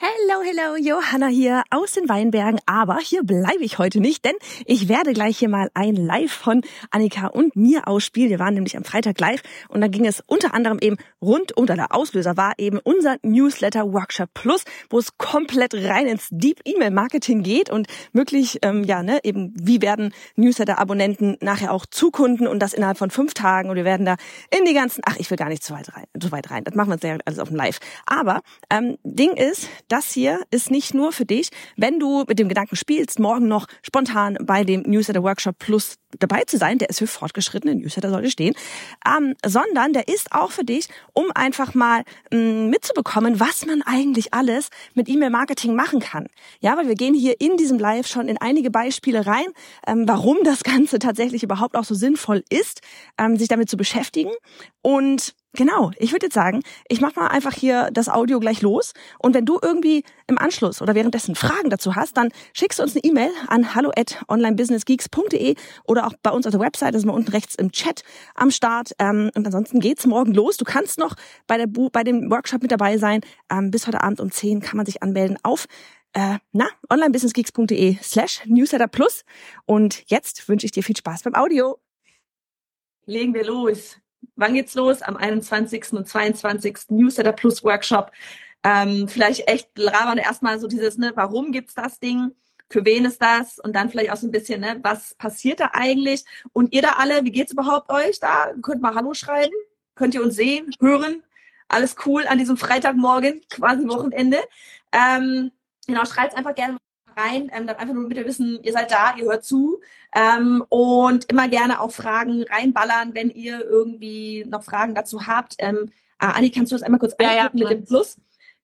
Hello, hello, Johanna hier aus den Weinbergen. Aber hier bleibe ich heute nicht, denn ich werde gleich hier mal ein Live von Annika und mir ausspielen. Wir waren nämlich am Freitag live und da ging es unter anderem eben rund, unter der Auslöser war eben unser Newsletter Workshop Plus, wo es komplett rein ins Deep E-Mail Marketing geht und möglich, ähm, ja, ne, eben wie werden Newsletter-Abonnenten nachher auch zu Kunden und das innerhalb von fünf Tagen und wir werden da in die ganzen, ach, ich will gar nicht zu weit rein, zu weit rein. Das machen wir uns ja alles auf dem Live. Aber ähm, Ding ist, das hier ist nicht nur für dich, wenn du mit dem Gedanken spielst, morgen noch spontan bei dem Newsletter Workshop Plus dabei zu sein, der ist für fortgeschrittene Newsletter sollte stehen, ähm, sondern der ist auch für dich, um einfach mal ähm, mitzubekommen, was man eigentlich alles mit E-Mail-Marketing machen kann. Ja, weil wir gehen hier in diesem Live schon in einige Beispiele rein, ähm, warum das Ganze tatsächlich überhaupt auch so sinnvoll ist, ähm, sich damit zu beschäftigen und Genau, ich würde jetzt sagen, ich mache mal einfach hier das Audio gleich los und wenn du irgendwie im Anschluss oder währenddessen Fragen dazu hast, dann schickst du uns eine E-Mail an hallo at onlinebusinessgeeks.de oder auch bei uns auf der Website, das ist mal unten rechts im Chat am Start. Ähm, und ansonsten geht's morgen los. Du kannst noch bei, der Bu bei dem Workshop mit dabei sein. Ähm, bis heute Abend um 10 kann man sich anmelden auf äh, na, onlinebusinessgeeks.de slash newsletter plus. Und jetzt wünsche ich dir viel Spaß beim Audio. Legen wir los. Wann geht's los? Am 21. und 22. Newsletter Plus Workshop. Ähm, vielleicht echt labern erstmal so dieses, ne, warum gibt's das Ding? Für wen ist das? Und dann vielleicht auch so ein bisschen, ne, was passiert da eigentlich? Und ihr da alle, wie geht's überhaupt euch da? Könnt mal Hallo schreiben? Könnt ihr uns sehen, hören? Alles cool an diesem Freitagmorgen, quasi Wochenende. Ähm, genau, schreibt einfach gerne rein, ähm, dann einfach nur bitte wissen, ihr seid da, ihr hört zu ähm, und immer gerne auch Fragen reinballern, wenn ihr irgendwie noch Fragen dazu habt. Ähm, äh, Anni, kannst du das einmal kurz ja, ja, mit dem Plus?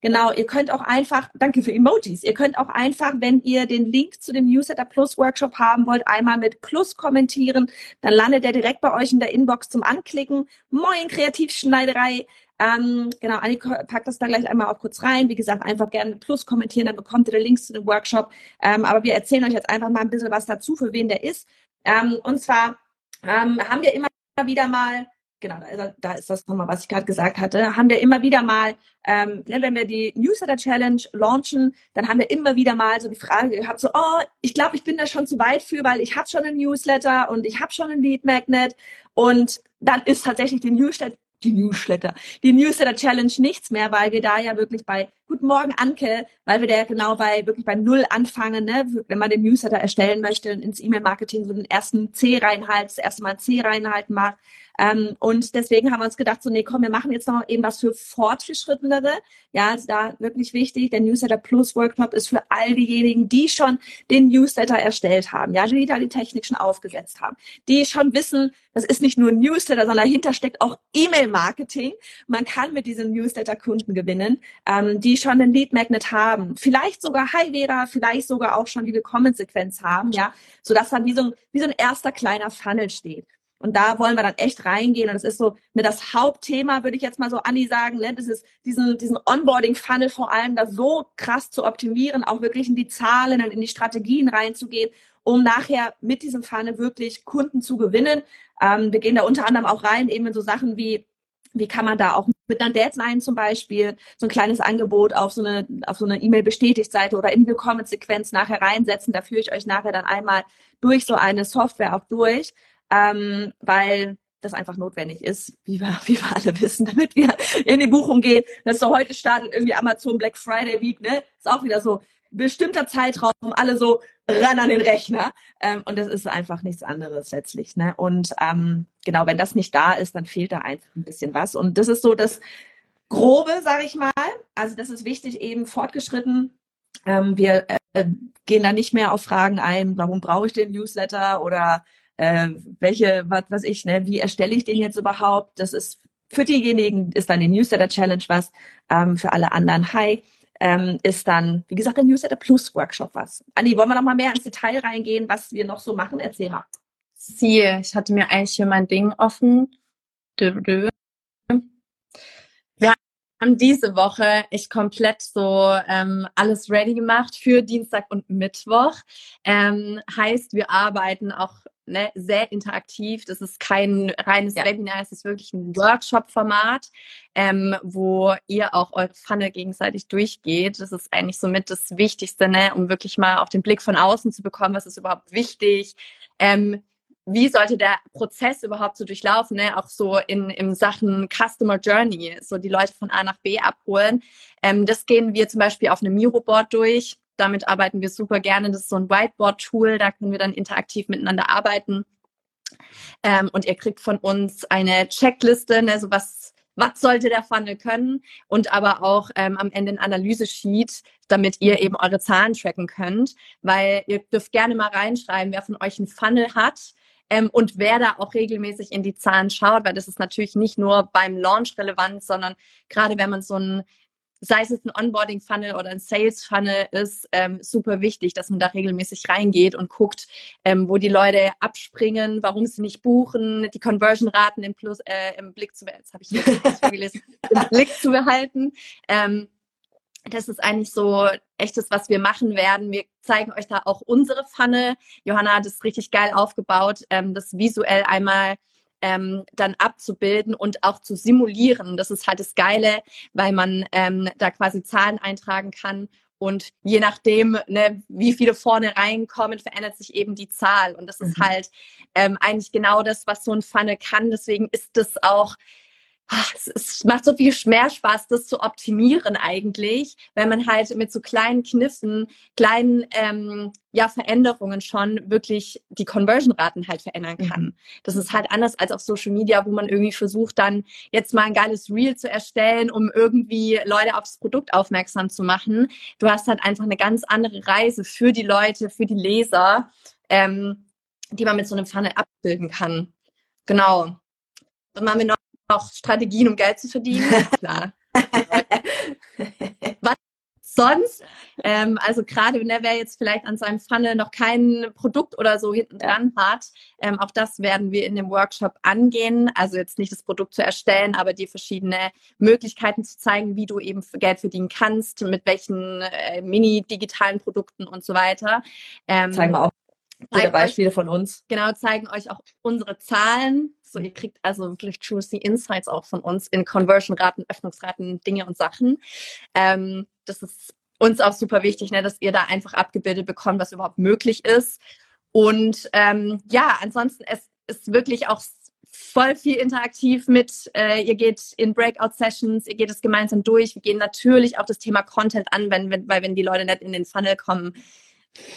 Genau, ihr könnt auch einfach, danke für Emojis, ihr könnt auch einfach, wenn ihr den Link zu dem Newsletter Plus Workshop haben wollt, einmal mit Plus kommentieren, dann landet er direkt bei euch in der Inbox zum Anklicken. Moin Kreativschneiderei, ähm, genau, Anni packt das da gleich einmal auch kurz rein. Wie gesagt, einfach gerne Plus kommentieren, dann bekommt ihr den Links zu dem Workshop. Ähm, aber wir erzählen euch jetzt einfach mal ein bisschen was dazu, für wen der ist. Ähm, und zwar ähm, haben wir immer wieder mal genau, also da ist das nochmal, was ich gerade gesagt hatte, haben wir immer wieder mal, ähm, ne, wenn wir die Newsletter Challenge launchen, dann haben wir immer wieder mal so die Frage gehabt, so, oh, ich glaube, ich bin da schon zu weit für, weil ich habe schon einen Newsletter und ich habe schon einen Lead Magnet und dann ist tatsächlich die Newsletter die Newsletter, die Newsletter Challenge nichts mehr, weil wir da ja wirklich bei Guten Morgen Anke, weil wir da genau bei wirklich bei Null anfangen, ne? wenn man den Newsletter erstellen möchte ins E-Mail-Marketing so den ersten C reinhalten, das erste Mal C reinhalten macht. Ähm, und deswegen haben wir uns gedacht, so, nee, komm, wir machen jetzt noch eben was für Fortgeschrittenere. Ja, also da wirklich wichtig, der Newsletter Plus Workshop ist für all diejenigen, die schon den Newsletter erstellt haben, ja, die da die Technik schon aufgesetzt haben, die schon wissen, das ist nicht nur ein Newsletter, sondern dahinter steckt auch E-Mail-Marketing. Man kann mit diesen Newsletter Kunden gewinnen, ähm, die schon einen Lead Magnet haben, vielleicht sogar Hi Vera, vielleicht sogar auch schon die Willkommensequenz haben, ja, so dass dann wie so, ein, wie so ein erster kleiner Funnel steht. Und da wollen wir dann echt reingehen. Und das ist so ne, das Hauptthema, würde ich jetzt mal so Anni sagen, ne, das ist diesen, diesen Onboarding-Funnel vor allem da so krass zu optimieren, auch wirklich in die Zahlen und in die Strategien reinzugehen, um nachher mit diesem Funnel wirklich Kunden zu gewinnen. Ähm, wir gehen da unter anderem auch rein, eben in so Sachen wie, wie kann man da auch mit einer Deadline zum Beispiel so ein kleines Angebot auf so eine, auf so eine E-Mail-Bestätigt-Seite oder in die Willkommensequenz nachher reinsetzen. Da führe ich euch nachher dann einmal durch so eine Software auch durch ähm, weil das einfach notwendig ist, wie wir, wie wir alle wissen, damit wir in die Buchung gehen. Das ist so heute startet irgendwie Amazon Black Friday Week, ne? Ist auch wieder so bestimmter Zeitraum, alle so ran an den Rechner. Ähm, und das ist einfach nichts anderes letztlich. Ne? Und ähm, genau, wenn das nicht da ist, dann fehlt da einfach ein bisschen was. Und das ist so das Grobe, sage ich mal. Also das ist wichtig, eben fortgeschritten. Ähm, wir äh, gehen da nicht mehr auf Fragen ein, warum brauche ich den Newsletter oder äh, welche, was weiß ich, ne, wie erstelle ich den jetzt überhaupt? Das ist für diejenigen ist dann die Newsletter Challenge was, ähm, für alle anderen Hi. Ähm, ist dann, wie gesagt, der Newsletter Plus Workshop was. Anni, wollen wir noch mal mehr ins Detail reingehen, was wir noch so machen? Erzähl mal. Siehe, ich hatte mir eigentlich hier mein Ding offen. Wir haben diese Woche ich komplett so ähm, alles ready gemacht für Dienstag und Mittwoch. Ähm, heißt, wir arbeiten auch ne, sehr interaktiv. Das ist kein reines ja. Webinar, es ist wirklich ein Workshop-Format, ähm, wo ihr auch eure Pfanne gegenseitig durchgeht. Das ist eigentlich somit das Wichtigste, ne, um wirklich mal auch den Blick von außen zu bekommen, was ist überhaupt wichtig. Ähm, wie sollte der Prozess überhaupt so durchlaufen, ne? auch so in, in Sachen Customer Journey, so die Leute von A nach B abholen. Ähm, das gehen wir zum Beispiel auf einem Miro-Board durch. Damit arbeiten wir super gerne. Das ist so ein Whiteboard-Tool, da können wir dann interaktiv miteinander arbeiten. Ähm, und ihr kriegt von uns eine Checkliste, ne, so was, was sollte der Funnel können und aber auch ähm, am Ende ein Analyse-Sheet, damit ihr eben eure Zahlen tracken könnt, weil ihr dürft gerne mal reinschreiben, wer von euch einen Funnel hat ähm, und wer da auch regelmäßig in die Zahlen schaut, weil das ist natürlich nicht nur beim Launch relevant, sondern gerade wenn man so ein sei es ein Onboarding-Funnel oder ein Sales-Funnel, ist ähm, super wichtig, dass man da regelmäßig reingeht und guckt, ähm, wo die Leute abspringen, warum sie nicht buchen, die Conversion-Raten im, Plus, äh, im Blick zu behalten. Jetzt habe ich vorgelesen, im Blick zu behalten. Ähm, das ist eigentlich so echtes, was wir machen werden. Wir zeigen euch da auch unsere Pfanne. Johanna hat es richtig geil aufgebaut, ähm, das visuell einmal ähm, dann abzubilden und auch zu simulieren. Das ist halt das Geile, weil man ähm, da quasi Zahlen eintragen kann und je nachdem, ne, wie viele vorne reinkommen, verändert sich eben die Zahl. Und das ist mhm. halt ähm, eigentlich genau das, was so ein Pfanne kann. Deswegen ist das auch es, es macht so viel mehr Spaß, das zu optimieren eigentlich, wenn man halt mit so kleinen Kniffen, kleinen ähm, ja, Veränderungen schon wirklich die Conversion-Raten halt verändern kann. Mhm. Das ist halt anders als auf Social Media, wo man irgendwie versucht, dann jetzt mal ein geiles Reel zu erstellen, um irgendwie Leute aufs Produkt aufmerksam zu machen. Du hast halt einfach eine ganz andere Reise für die Leute, für die Leser, ähm, die man mit so einem Funnel abbilden kann. Genau. Dann machen wir noch auch Strategien, um Geld zu verdienen. Klar. Was sonst? Ähm, also gerade wenn der wer jetzt vielleicht an seinem Funnel noch kein Produkt oder so hinten dran hat, ähm, auch das werden wir in dem Workshop angehen. Also jetzt nicht das Produkt zu erstellen, aber dir verschiedene Möglichkeiten zu zeigen, wie du eben Geld verdienen kannst, mit welchen äh, mini-digitalen Produkten und so weiter. Ähm, zeigen wir auch viele Beispiele von uns. Genau, zeigen euch auch unsere Zahlen, so, ihr kriegt also wirklich juicy Insights auch von uns in Conversion-Raten, Öffnungsraten, Dinge und Sachen. Ähm, das ist uns auch super wichtig, ne, dass ihr da einfach abgebildet bekommt, was überhaupt möglich ist. Und ähm, ja, ansonsten es ist wirklich auch voll viel interaktiv mit, äh, ihr geht in Breakout-Sessions, ihr geht es gemeinsam durch. Wir gehen natürlich auch das Thema Content an, wenn, wenn, weil wenn die Leute nicht in den Funnel kommen,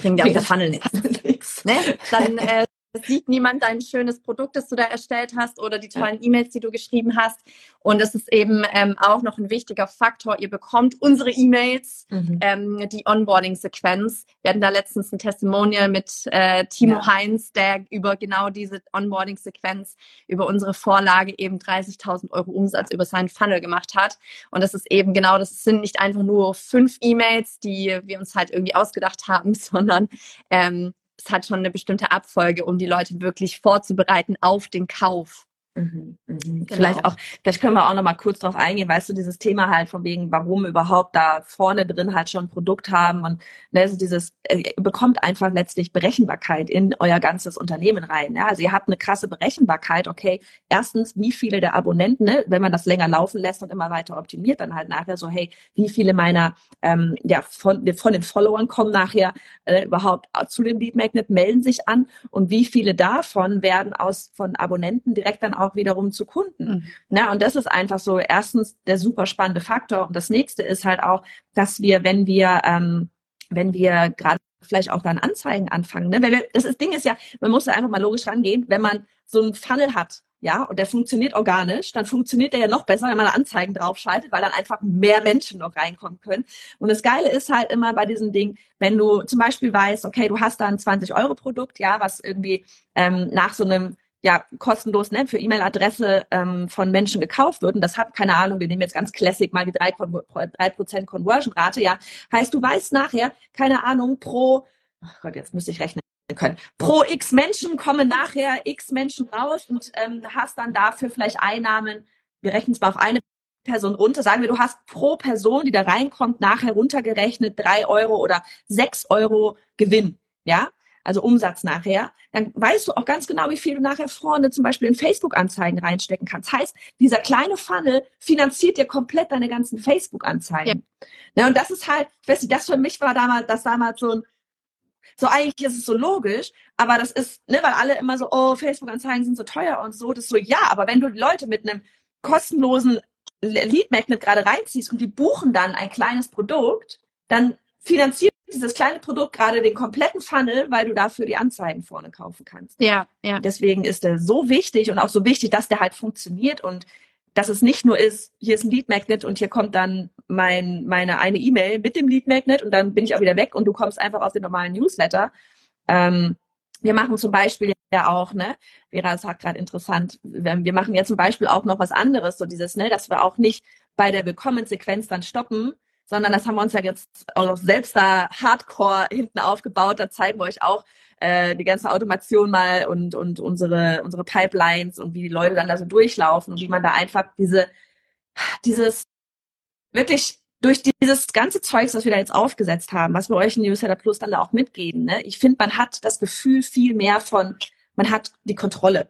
bringen die auch der Funnel nichts. Ne? Dann äh, sieht niemand dein schönes Produkt, das du da erstellt hast oder die tollen. E-Mails, die du geschrieben hast. Und es ist eben ähm, auch noch ein wichtiger Faktor. Ihr bekommt unsere E-Mails, mhm. ähm, die Onboarding-Sequenz. Wir hatten da letztens ein Testimonial mit äh, Timo ja. Heinz, der über genau diese Onboarding-Sequenz, über unsere Vorlage eben 30.000 Euro Umsatz über seinen Funnel gemacht hat. Und das ist eben genau, das sind nicht einfach nur fünf E-Mails, die wir uns halt irgendwie ausgedacht haben, sondern ähm, es hat schon eine bestimmte Abfolge, um die Leute wirklich vorzubereiten auf den Kauf. Mhm, mhm. Genau. Vielleicht auch, vielleicht können wir auch noch mal kurz drauf eingehen, weißt du, dieses Thema halt von wegen, warum überhaupt da vorne drin halt schon ein Produkt haben und ne, also dieses, äh, ihr bekommt einfach letztlich Berechenbarkeit in euer ganzes Unternehmen rein. Ja? Also ihr habt eine krasse Berechenbarkeit, okay, erstens, wie viele der Abonnenten, ne, wenn man das länger laufen lässt und immer weiter optimiert, dann halt nachher so, hey, wie viele meiner, ähm, ja, von, von den Followern kommen nachher äh, überhaupt zu dem Lead Magnet, melden sich an und wie viele davon werden aus von Abonnenten direkt dann auch wiederum zu Kunden. Mhm. Na, und das ist einfach so erstens der super spannende Faktor. Und das nächste ist halt auch, dass wir, wenn wir, ähm, wenn wir gerade vielleicht auch dann Anzeigen anfangen. Ne? Weil wir, das ist, Ding ist ja, man muss da einfach mal logisch rangehen, wenn man so einen Funnel hat, ja, und der funktioniert organisch, dann funktioniert der ja noch besser, wenn man Anzeigen draufschaltet, weil dann einfach mehr Menschen noch reinkommen können. Und das Geile ist halt immer bei diesem Ding, wenn du zum Beispiel weißt, okay, du hast da ein 20-Euro-Produkt, ja, was irgendwie ähm, nach so einem ja kostenlos ne, für E-Mail-Adresse ähm, von Menschen gekauft wird. Und das hat, keine Ahnung, wir nehmen jetzt ganz classic mal die drei Prozent Conversion-Rate, ja. Heißt, du weißt nachher, keine Ahnung, pro, oh Gott, jetzt müsste ich rechnen können. Pro x Menschen kommen nachher x Menschen raus und ähm, hast dann dafür vielleicht Einnahmen, wir rechnen es mal auf eine Person runter, sagen wir, du hast pro Person, die da reinkommt, nachher runtergerechnet drei Euro oder sechs Euro Gewinn. Ja, also Umsatz nachher, dann weißt du auch ganz genau, wie viel du nachher vorne zum Beispiel in Facebook-Anzeigen reinstecken kannst. Heißt, dieser kleine Funnel finanziert dir komplett deine ganzen Facebook-Anzeigen. Ja. ja. und das ist halt, ich weiß nicht, das für mich war damals, das damals so ein, so eigentlich ist es so logisch, aber das ist, ne, weil alle immer so, oh, Facebook-Anzeigen sind so teuer und so, das ist so, ja, aber wenn du die Leute mit einem kostenlosen Lead Magnet gerade reinziehst und die buchen dann ein kleines Produkt, dann finanziert dieses kleine Produkt gerade den kompletten Funnel, weil du dafür die Anzeigen vorne kaufen kannst. Ja, ja. Deswegen ist der so wichtig und auch so wichtig, dass der halt funktioniert und dass es nicht nur ist, hier ist ein Lead Magnet und hier kommt dann mein, meine eine E-Mail mit dem Lead Magnet und dann bin ich auch wieder weg und du kommst einfach auf den normalen Newsletter. Ähm, wir machen zum Beispiel ja auch, ne, Vera sagt gerade interessant, wir machen ja zum Beispiel auch noch was anderes, so dieses, ne, dass wir auch nicht bei der Willkommensequenz dann stoppen, sondern das haben wir uns ja jetzt auch selbst da hardcore hinten aufgebaut. Da zeigen wir euch auch äh, die ganze Automation mal und, und unsere, unsere Pipelines und wie die Leute dann da so durchlaufen und wie man da einfach diese, dieses wirklich durch dieses ganze Zeugs, was wir da jetzt aufgesetzt haben, was wir euch in Newsletter Plus dann da auch mitgeben, ne, ich finde, man hat das Gefühl viel mehr von, man hat die Kontrolle.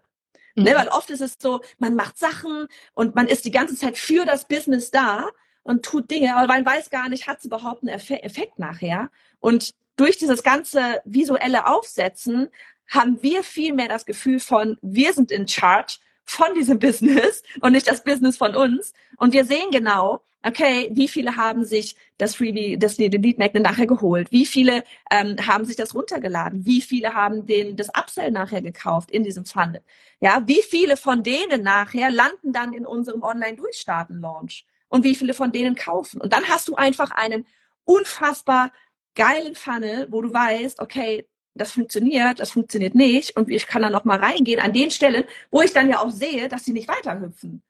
Ne, mhm. Ne, weil oft ist es so, man macht Sachen und man ist die ganze Zeit für das Business da und tut Dinge, aber man weiß gar nicht, hat es überhaupt einen Effekt nachher. Und durch dieses ganze visuelle Aufsetzen haben wir viel mehr das Gefühl von, wir sind in charge von diesem Business und nicht das Business von uns. Und wir sehen genau, okay, wie viele haben sich das Freebie, das Lead Magnet nachher geholt? Wie viele ähm, haben sich das runtergeladen? Wie viele haben den, das Upsell nachher gekauft in diesem Funnel? Ja, wie viele von denen nachher landen dann in unserem Online-Durchstarten-Launch? Und wie viele von denen kaufen. Und dann hast du einfach einen unfassbar geilen Funnel, wo du weißt, okay, das funktioniert, das funktioniert nicht und ich kann dann noch mal reingehen an den Stellen, wo ich dann ja auch sehe, dass sie nicht weiterhüpfen.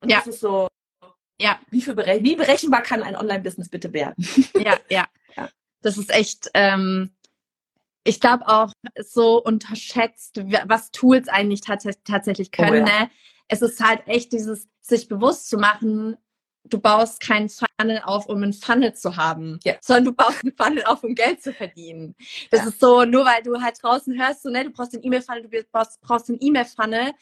Und ja. das ist so, ja, wie, viel berech wie berechenbar kann ein Online-Business bitte werden? Ja, ja, ja. Das ist echt, ähm, ich glaube auch so unterschätzt, was Tools eigentlich tats tatsächlich können. Oh, ja. ne? Es ist halt echt dieses, sich bewusst zu machen, du baust keinen Funnel auf, um einen Funnel zu haben, ja. sondern du baust einen Funnel auf, um Geld zu verdienen. Das ja. ist so, nur weil du halt draußen hörst, so, ne, du brauchst den E-Mail-Funnel, du brauchst, brauchst einen E-Mail-Funnel.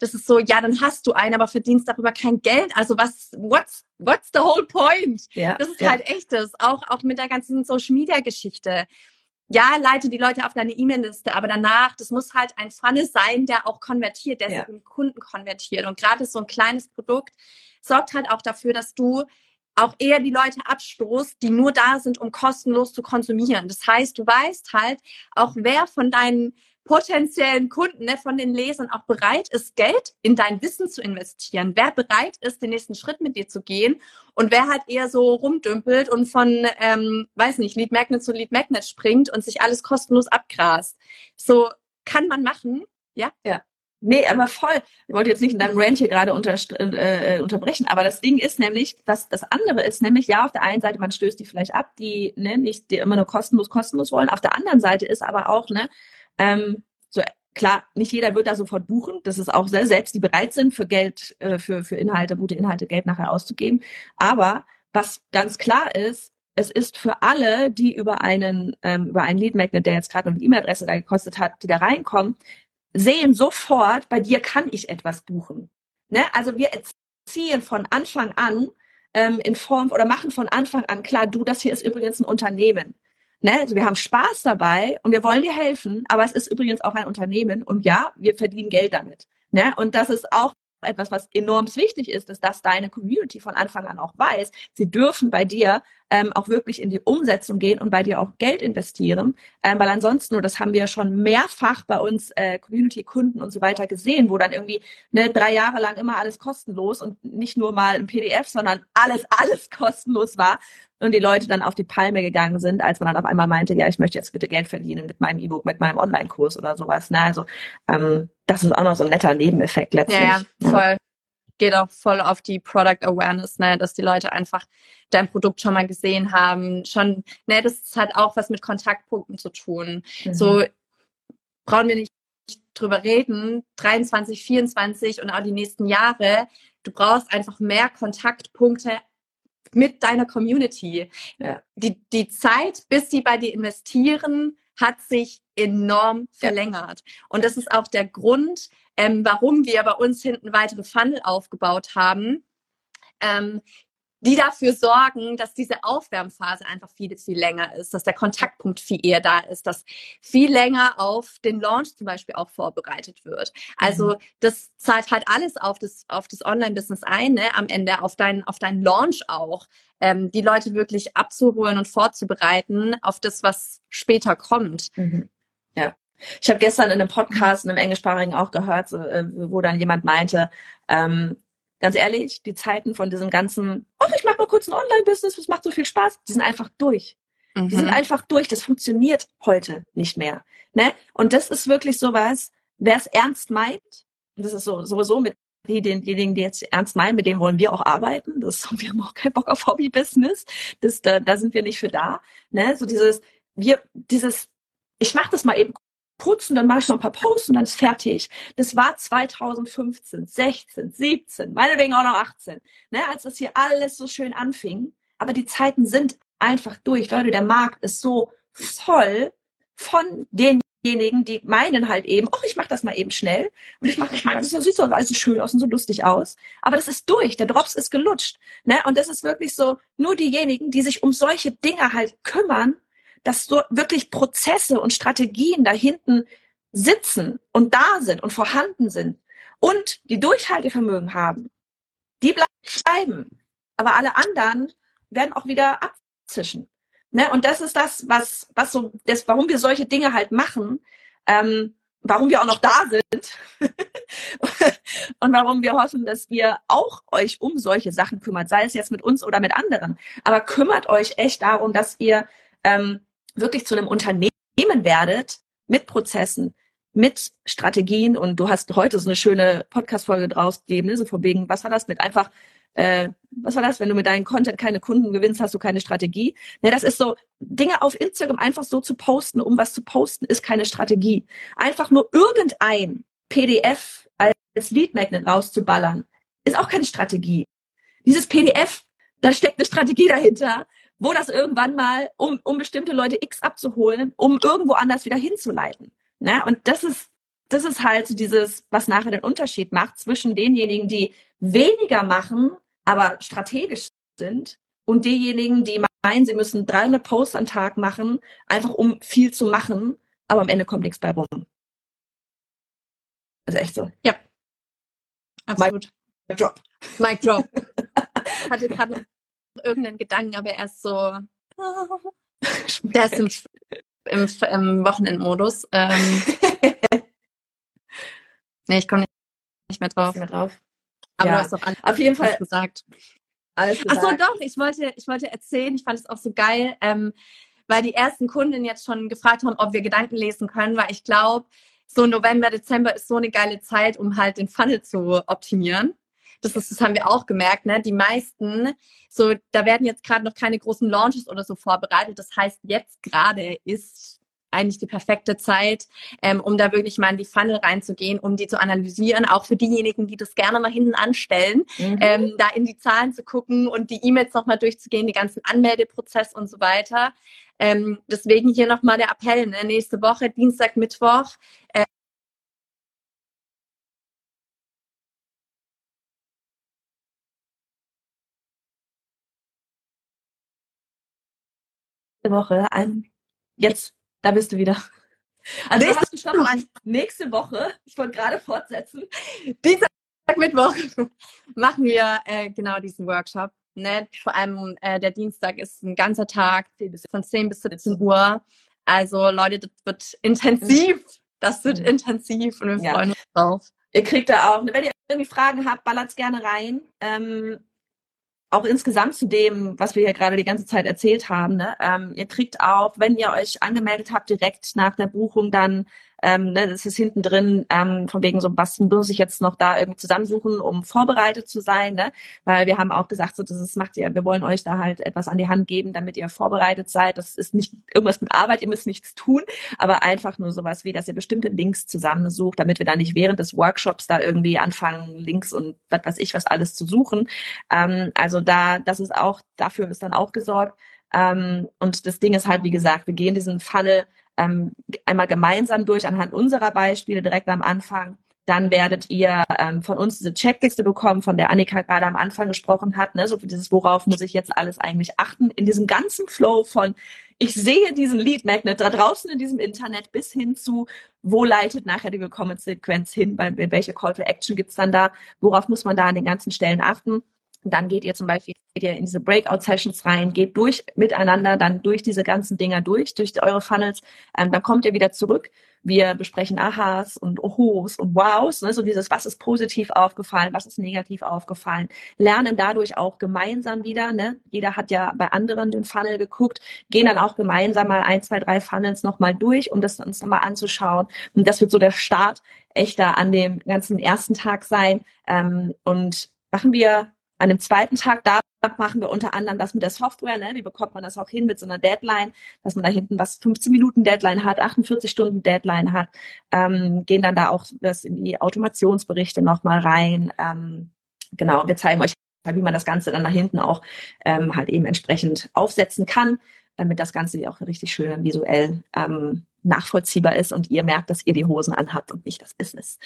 Das ist so, ja, dann hast du einen, aber verdienst darüber kein Geld. Also was, what's, what's the whole point? Ja. Das ist halt echtes. Auch, auch mit der ganzen Social-Media-Geschichte ja, leite die Leute auf deine E-Mail-Liste, aber danach, das muss halt ein Funnel sein, der auch konvertiert, der ja. sich Kunden konvertiert. Und gerade so ein kleines Produkt sorgt halt auch dafür, dass du auch eher die Leute abstoßt, die nur da sind, um kostenlos zu konsumieren. Das heißt, du weißt halt auch, wer von deinen potenziellen Kunden, ne, von den Lesern auch bereit ist, Geld in dein Wissen zu investieren, wer bereit ist, den nächsten Schritt mit dir zu gehen und wer halt eher so rumdümpelt und von, ähm, weiß nicht, Lead Magnet zu Lead Magnet springt und sich alles kostenlos abgrast. So kann man machen, ja? Ja. Nee, aber voll. Ich wollte jetzt nicht in deinem Rant hier gerade unter, äh, unterbrechen, aber das Ding ist nämlich, dass das andere ist nämlich, ja, auf der einen Seite, man stößt die vielleicht ab, die ne, nicht die immer nur kostenlos, kostenlos wollen. Auf der anderen Seite ist aber auch, ne, ähm, so klar, nicht jeder wird da sofort buchen. Das ist auch sehr, selbst die bereit sind, für Geld, äh, für, für Inhalte, gute Inhalte, Geld nachher auszugeben. Aber was ganz klar ist, es ist für alle, die über einen, ähm, über einen Lead Magnet, der jetzt gerade eine E-Mail-Adresse da gekostet hat, die da reinkommen, sehen sofort, bei dir kann ich etwas buchen. Ne? Also wir erziehen von Anfang an ähm, in Form oder machen von Anfang an klar, du, das hier ist übrigens ein Unternehmen. Ne? Also wir haben Spaß dabei und wir wollen dir helfen, aber es ist übrigens auch ein Unternehmen und ja, wir verdienen Geld damit. Ne? Und das ist auch etwas, was enorm wichtig ist, ist, dass deine Community von Anfang an auch weiß, sie dürfen bei dir ähm, auch wirklich in die Umsetzung gehen und bei dir auch Geld investieren, ähm, weil ansonsten, und das haben wir schon mehrfach bei uns äh, Community-Kunden und so weiter gesehen, wo dann irgendwie ne, drei Jahre lang immer alles kostenlos und nicht nur mal ein PDF, sondern alles, alles kostenlos war und die Leute dann auf die Palme gegangen sind, als man dann auf einmal meinte, ja, ich möchte jetzt bitte Geld verdienen mit meinem E-Book, mit meinem Online-Kurs oder sowas. Ne? Also ähm, das ist auch noch so ein netter Nebeneffekt letztlich. Ja, ja voll. Geht auch voll auf die Product Awareness, ne, dass die Leute einfach dein Produkt schon mal gesehen haben. Schon, ne, das hat auch was mit Kontaktpunkten zu tun. Mhm. So brauchen wir nicht drüber reden, 23, 24 und auch die nächsten Jahre. Du brauchst einfach mehr Kontaktpunkte mit deiner Community. Die, die Zeit, bis sie bei dir investieren, hat sich enorm verlängert. Und das ist auch der Grund, ähm, warum wir bei uns hinten weitere Funnel aufgebaut haben, ähm, die dafür sorgen, dass diese Aufwärmphase einfach viel, viel länger ist, dass der Kontaktpunkt viel eher da ist, dass viel länger auf den Launch zum Beispiel auch vorbereitet wird. Also mhm. das zahlt halt alles auf das, auf das Online-Business ein, ne? am Ende auf deinen auf deinen Launch auch, ähm, die Leute wirklich abzuholen und vorzubereiten auf das, was später kommt. Mhm. Ja. Ich habe gestern in einem Podcast, in einem englischsprachigen auch gehört, so, äh, wo dann jemand meinte, ähm, ganz ehrlich, die Zeiten von diesem ganzen, oh, ich mache mal kurz ein Online-Business, das macht so viel Spaß, die sind einfach durch. Mhm. Die sind mhm. einfach durch. Das funktioniert heute nicht mehr. Ne? Und das ist wirklich sowas, wer es ernst meint, und das ist so, sowieso mit die, den, diejenigen, die jetzt ernst meinen, mit denen wollen wir auch arbeiten. Das, wir haben auch keinen Bock auf Hobby-Business. Das, da, da sind wir nicht für da. Ne? So dieses, wir, dieses, ich mache das mal eben putzen, dann mache ich noch ein paar Posts und dann ist fertig. Das war 2015, 16, 17, meinetwegen auch noch 18, ne, als das hier alles so schön anfing. Aber die Zeiten sind einfach durch. Leute, der Markt ist so voll von denjenigen, die meinen halt eben, oh, ich mache das mal eben schnell und ich mache das mal, das sieht so alles schön aus und so lustig aus. Aber das ist durch, der Drops ist gelutscht. Ne? Und das ist wirklich so, nur diejenigen, die sich um solche Dinge halt kümmern, dass so wirklich Prozesse und Strategien da hinten sitzen und da sind und vorhanden sind und die Durchhaltevermögen haben, die bleiben. Aber alle anderen werden auch wieder abzischen. Ne? Und das ist das, was, was so, das, warum wir solche Dinge halt machen, ähm, warum wir auch noch da sind und warum wir hoffen, dass wir auch euch um solche Sachen kümmert, sei es jetzt mit uns oder mit anderen. Aber kümmert euch echt darum, dass ihr ähm, wirklich zu einem Unternehmen werdet mit Prozessen, mit Strategien und du hast heute so eine schöne Podcast-Folge draus gegeben, ne? so von wegen, was war das mit einfach, äh, was war das, wenn du mit deinem Content keine Kunden gewinnst, hast du keine Strategie. Ne, das ist so, Dinge auf Instagram einfach so zu posten, um was zu posten, ist keine Strategie. Einfach nur irgendein PDF als Lead Magnet rauszuballern, ist auch keine Strategie. Dieses PDF, da steckt eine Strategie dahinter wo das irgendwann mal, um, um bestimmte Leute X abzuholen, um irgendwo anders wieder hinzuleiten. Ne? Und das ist, das ist halt so dieses, was nachher den Unterschied macht zwischen denjenigen, die weniger machen, aber strategisch sind und diejenigen, die meinen, sie müssen 300 Posts am Tag machen, einfach um viel zu machen, aber am Ende kommt nichts bei rum. Also echt so. Ja. Absolut. Mic Drop. Mic Drop. Hatte gerade irgendeinen Gedanken, aber er ist so, der ist im, im, im Wochenendmodus. Ähm, nee, ich komme nicht mehr drauf. Nicht mehr drauf. Aber ja. du hast doch alles Auf jeden Fall gesagt. Alles gesagt. Ach so, doch, ich wollte, ich wollte erzählen, ich fand es auch so geil, ähm, weil die ersten Kunden jetzt schon gefragt haben, ob wir Gedanken lesen können, weil ich glaube, so November, Dezember ist so eine geile Zeit, um halt den Funnel zu optimieren das, ist, das haben wir auch gemerkt, ne? die meisten, so da werden jetzt gerade noch keine großen Launches oder so vorbereitet. Das heißt, jetzt gerade ist eigentlich die perfekte Zeit, ähm, um da wirklich mal in die Funnel reinzugehen, um die zu analysieren, auch für diejenigen, die das gerne mal hinten anstellen, mhm. ähm, da in die Zahlen zu gucken und die E-Mails nochmal durchzugehen, die ganzen Anmeldeprozess und so weiter. Ähm, deswegen hier nochmal der Appell, ne? nächste Woche, Dienstag, Mittwoch, äh, Woche an. Jetzt, da bist du wieder. Also nächste, hast du schon mal nächste Woche, ich wollte gerade fortsetzen. Dienstag, Mittwoch machen wir äh, genau diesen Workshop. Ne? Vor allem äh, der Dienstag ist ein ganzer Tag von 10 bis 17 Uhr. Also Leute, das wird intensiv. Das wird mhm. intensiv und wir ja. freuen uns drauf. Ihr kriegt da auch, wenn ihr irgendwie Fragen habt, ballert's gerne rein. Ähm, auch insgesamt zu dem, was wir hier gerade die ganze Zeit erzählt haben. Ne? Ähm, ihr kriegt auch, wenn ihr euch angemeldet habt, direkt nach der Buchung dann Ähm, ne, das ist hinten drin, ähm, von wegen so, was muss ich jetzt noch da irgendwie zusammensuchen, um vorbereitet zu sein, ne? Weil wir haben auch gesagt, so, das ist, macht ihr, wir wollen euch da halt etwas an die Hand geben, damit ihr vorbereitet seid. Das ist nicht irgendwas mit Arbeit, ihr müsst nichts tun, aber einfach nur sowas wie, dass ihr bestimmte Links zusammensucht, damit wir da nicht während des Workshops da irgendwie anfangen, Links und was weiß ich was alles zu suchen. Ähm, also da, das ist auch, dafür ist dann auch gesorgt. Ähm, und das Ding ist halt, wie gesagt, wir gehen diesen Funnel ähm, einmal gemeinsam durch anhand unserer Beispiele direkt am Anfang. Dann werdet ihr ähm, von uns diese Checkliste bekommen, von der Annika gerade am Anfang gesprochen hat, ne? so dieses, worauf muss ich jetzt alles eigentlich achten, in diesem ganzen Flow von, ich sehe diesen Lead Magnet da draußen in diesem Internet bis hin zu, wo leitet nachher die Willkommensequenz hin, bei, welche Call to Action gibt's dann da, worauf muss man da an den ganzen Stellen achten. Dann geht ihr zum Beispiel in diese Breakout-Sessions rein, geht durch miteinander, dann durch diese ganzen Dinger durch, durch eure Funnels. Ähm, dann kommt ihr wieder zurück. Wir besprechen Ahas und Ohos und Wows, ne? so dieses, was ist positiv aufgefallen, was ist negativ aufgefallen. Lernen dadurch auch gemeinsam wieder. Ne? Jeder hat ja bei anderen den Funnel geguckt, gehen dann auch gemeinsam mal ein, zwei, drei Funnels nochmal durch, um das uns nochmal anzuschauen. Und das wird so der Start echter an dem ganzen ersten Tag sein. Ähm, und machen wir an dem zweiten Tag, da machen wir unter anderem das mit der Software, ne? wie bekommt man das auch hin mit so einer Deadline, dass man da hinten was 15 Minuten Deadline hat, 48 Stunden Deadline hat, ähm, gehen dann da auch das in die Automationsberichte nochmal rein. Ähm, genau, wir zeigen euch, wie man das Ganze dann nach hinten auch ähm, halt eben entsprechend aufsetzen kann, damit das Ganze auch richtig schön visuell ähm, nachvollziehbar ist und ihr merkt, dass ihr die Hosen anhabt und nicht das Business.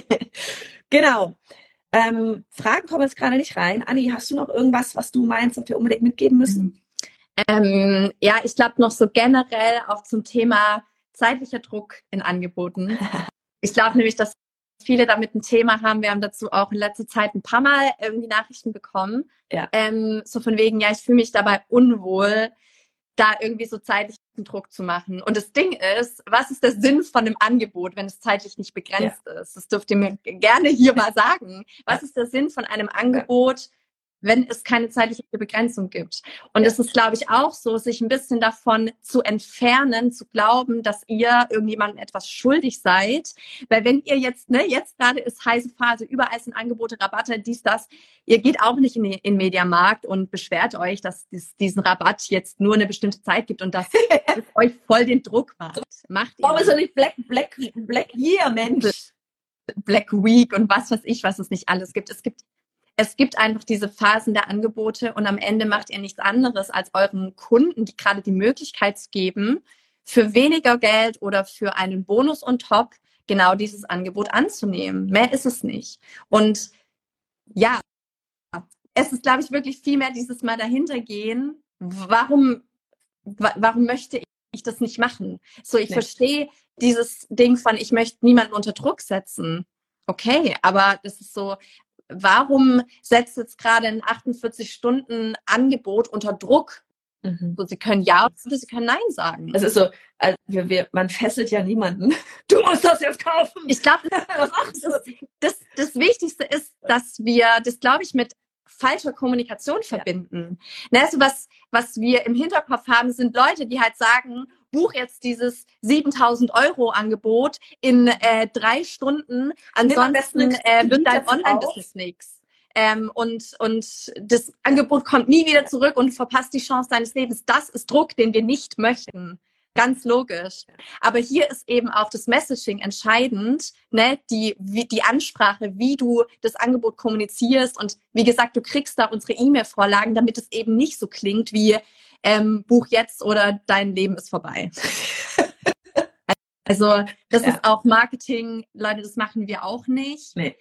genau. Ähm, Fragen kommen jetzt gerade nicht rein. Anni, hast du noch irgendwas, was du meinst, was wir unbedingt mitgeben müssen? Ähm, ja, ich glaube noch so generell auch zum Thema zeitlicher Druck in Angeboten. Ich glaube nämlich, dass viele damit ein Thema haben. Wir haben dazu auch in letzter Zeit ein paar Mal irgendwie Nachrichten bekommen. Ja. Ähm, so von wegen, ja, ich fühle mich dabei unwohl da irgendwie so zeitlichen Druck zu machen. Und das Ding ist, was ist der Sinn von einem Angebot, wenn es zeitlich nicht begrenzt ja. ist? Das dürft ihr mir gerne hier mal sagen. Was ist der Sinn von einem Angebot, wenn es keine zeitliche Begrenzung gibt. Und es ist, glaube ich, auch so, sich ein bisschen davon zu entfernen, zu glauben, dass ihr irgendjemandem etwas schuldig seid. Weil wenn ihr jetzt, ne, jetzt gerade ist heiße Phase, überall sind Angebote, Rabatte, dies, das, ihr geht auch nicht in den in Mediamarkt und beschwert euch, dass es diesen Rabatt jetzt nur eine bestimmte Zeit gibt und dass es euch voll den Druck macht. Macht ihr. Warum ist doch nicht Black, Black, Black Year, Mensch? Black Week und was weiß ich, was es nicht alles gibt. Es gibt es gibt einfach diese Phasen der Angebote und am Ende macht ihr nichts anderes, als euren Kunden, die gerade die Möglichkeit zu geben, für weniger Geld oder für einen Bonus on top genau dieses Angebot anzunehmen. Mehr ist es nicht. Und ja, es ist, glaube ich, wirklich viel mehr dieses Mal dahinter gehen. Warum, warum möchte ich das nicht machen? So, ich nee. verstehe dieses Ding von, ich möchte niemanden unter Druck setzen. Okay, aber das ist so, warum setzt jetzt gerade ein 48-Stunden-Angebot unter Druck? Mhm. So, sie können ja oder sie können Nein sagen. Es ist so, also wir, wir, man fesselt ja niemanden. Du musst das jetzt kaufen. Ich glaube, das, das, das Wichtigste ist, dass wir, das glaube ich, mit falscher Kommunikation verbinden. Ja. Ne, also was, was wir im Hinterkopf haben, sind Leute, die halt sagen, buch jetzt dieses 7000 Euro Angebot in äh, drei Stunden. Ansonsten äh, wird dein Online-Business nichts. Ähm, und, und das Angebot kommt nie wieder zurück und verpasst die Chance deines Lebens. Das ist Druck, den wir nicht möchten. Ganz logisch. Aber hier ist eben auch das Messaging entscheidend, ne? die, wie, die Ansprache, wie du das Angebot kommunizierst. Und wie gesagt, du kriegst da unsere E-Mail-Vorlagen, damit es eben nicht so klingt wie, ähm, buch jetzt oder dein Leben ist vorbei. also das ja. ist auch Marketing, Leute, das machen wir auch nicht. Nee.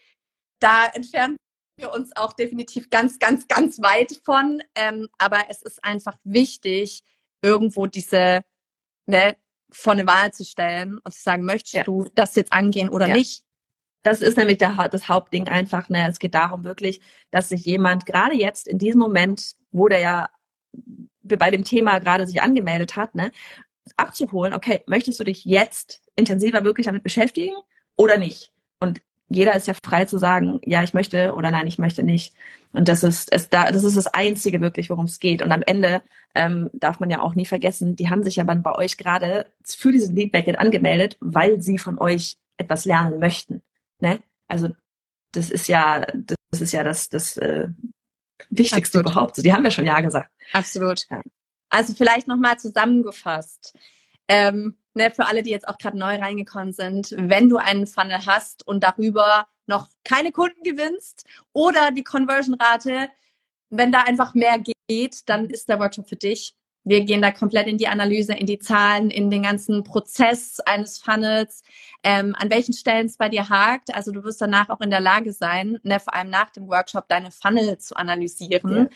Da entfernen wir uns auch definitiv ganz, ganz, ganz weit von. Ähm, aber es ist einfach wichtig, irgendwo diese ne, vor eine Wahl zu stellen und zu sagen, möchtest ja. du das jetzt angehen oder ja. nicht? Das ist nämlich der, das Hauptding einfach. Ne? Es geht darum wirklich, dass sich jemand gerade jetzt in diesem Moment, wo der ja bei dem Thema gerade sich angemeldet hat, ne, abzuholen, okay, möchtest du dich jetzt intensiver wirklich damit beschäftigen oder nicht? Und jeder ist ja frei zu sagen, ja, ich möchte oder nein, ich möchte nicht. Und das ist es da, das ist das Einzige wirklich, worum es geht. Und am Ende ähm, darf man ja auch nie vergessen, die haben sich ja dann bei euch gerade für diesen Lead Backend angemeldet, weil sie von euch etwas lernen möchten. Ne? Also das ist ja, das ist ja das, das äh, Wichtigste Absolut. überhaupt. Die haben ja schon ja gesagt. Absolut. Ja. Also vielleicht nochmal zusammengefasst. Ähm, ne, für alle, die jetzt auch gerade neu reingekommen sind, wenn du einen Funnel hast und darüber noch keine Kunden gewinnst oder die Conversion-Rate, wenn da einfach mehr geht, dann ist der Workshop für dich. Wir gehen da komplett in die Analyse, in die Zahlen, in den ganzen Prozess eines Funnels, ähm, an welchen Stellen es bei dir hakt. Also du wirst danach auch in der Lage sein, ne, vor allem nach dem Workshop, deine Funnel zu analysieren.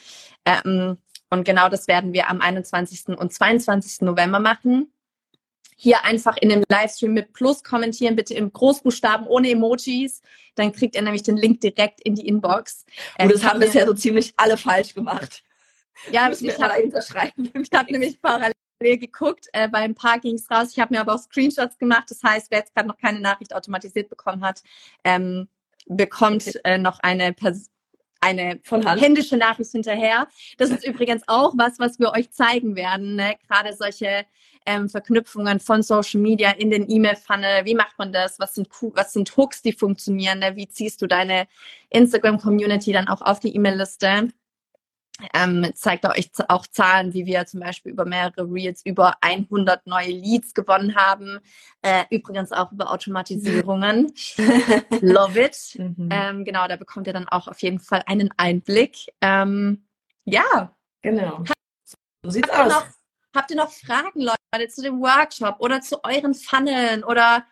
Ja. Ähm, und genau das werden wir am 21. und 22. November machen hier einfach in dem Livestream mit Plus kommentieren, bitte im Großbuchstaben ohne Emojis. Dann kriegt ihr nämlich den Link direkt in die Inbox. Und das ähm, haben bisher so ziemlich alle falsch gemacht. Ja, ich habe ich hab nämlich parallel geguckt, äh, bei ein paar ging es raus. Ich habe mir aber auch Screenshots gemacht. Das heißt, wer jetzt gerade noch keine Nachricht automatisiert bekommen hat, ähm, bekommt äh, noch eine Person eine von händische Nachricht hinterher. Das ist übrigens auch was, was wir euch zeigen werden. Ne? Gerade solche ähm, Verknüpfungen von Social Media in den E-Mail-Funnel. Wie macht man das? Was sind, was sind Hooks, die funktionieren? Ne? Wie ziehst du deine Instagram-Community dann auch auf die E-Mail-Liste? Ähm, zeigt euch auch Zahlen, wie wir zum Beispiel über mehrere Reels über 100 neue Leads gewonnen haben. Äh, übrigens auch über Automatisierungen. Love it. Mhm. Ähm, genau, da bekommt ihr dann auch auf jeden Fall einen Einblick. Ähm, ja. Genau. So sieht's aus. Noch, Habt ihr noch Fragen, Leute, zu dem Workshop oder zu euren Funneln oder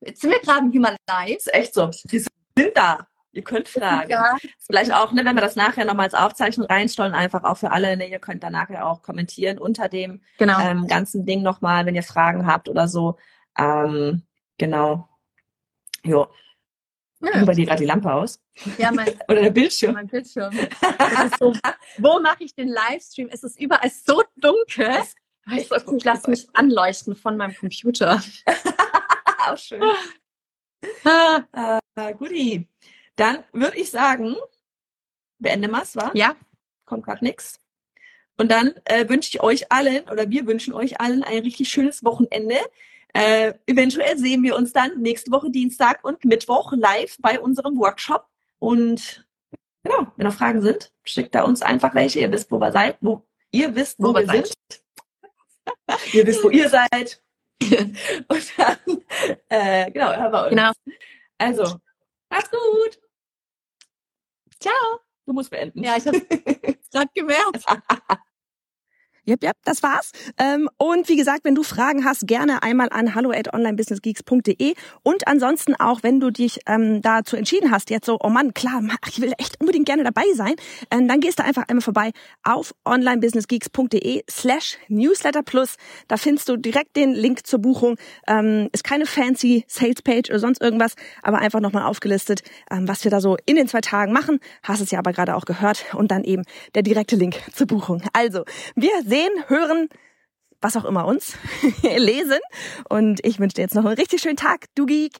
jetzt sind wir gerade im Human Life? Ist echt so. Die sind da. Ihr könnt fragen. Ja. Vielleicht auch, ne, wenn wir das nachher nochmal als Aufzeichnung reinstellen, einfach auch für alle, ne, ihr könnt dann nachher auch kommentieren unter dem genau. ähm, ganzen Ding nochmal, wenn ihr Fragen habt oder so. Ähm, genau. Jo. Ja. Über die gerade die Lampe aus? Ja, mein, Oder der Bildschirm. Mein Bildschirm. So, wo mache ich den Livestream? Es ist überall so dunkel. Ich, ich lasse mich anleuchten von meinem Computer. Auch schön. Ah. Uh, guti. Dann würde ich sagen, beende mal, wa? Ja. Kommt gerade nichts. Und dann äh, wünsche ich euch allen oder wir wünschen euch allen ein richtig schönes Wochenende. Äh, eventuell sehen wir uns dann nächste Woche Dienstag und Mittwoch live bei unserem Workshop. Und genau, wenn noch Fragen sind, schickt da uns einfach welche. Ihr wisst, wo wir seid, wo ihr wisst, wo, wo wir seid. sind. ihr wisst, wo ihr seid. und dann, äh, genau, hören wir uns. Genau. Also, macht's gut. Ciao. Du musst beenden. Ja, ich habe gerade gemerkt. Yep, yep, das war's. Ähm, und wie gesagt, wenn du Fragen hast, gerne einmal an hallo at onlinebusinessgeeks.de und ansonsten auch, wenn du dich ähm, dazu entschieden hast, jetzt so, oh Mann, klar, ich will echt unbedingt gerne dabei sein, ähm, dann gehst du einfach einmal vorbei auf onlinebusinessgeeks.de slash newsletter plus. Da findest du direkt den Link zur Buchung. Ist keine fancy Sales Page oder sonst irgendwas, aber einfach nochmal aufgelistet, was wir da so in den zwei Tagen machen. Hast es ja aber gerade auch gehört und dann eben der direkte Link zur Buchung. Also, wir sehen sehen, hören, was auch immer uns, lesen. Und ich wünsche dir jetzt noch einen richtig schönen Tag, du Geek.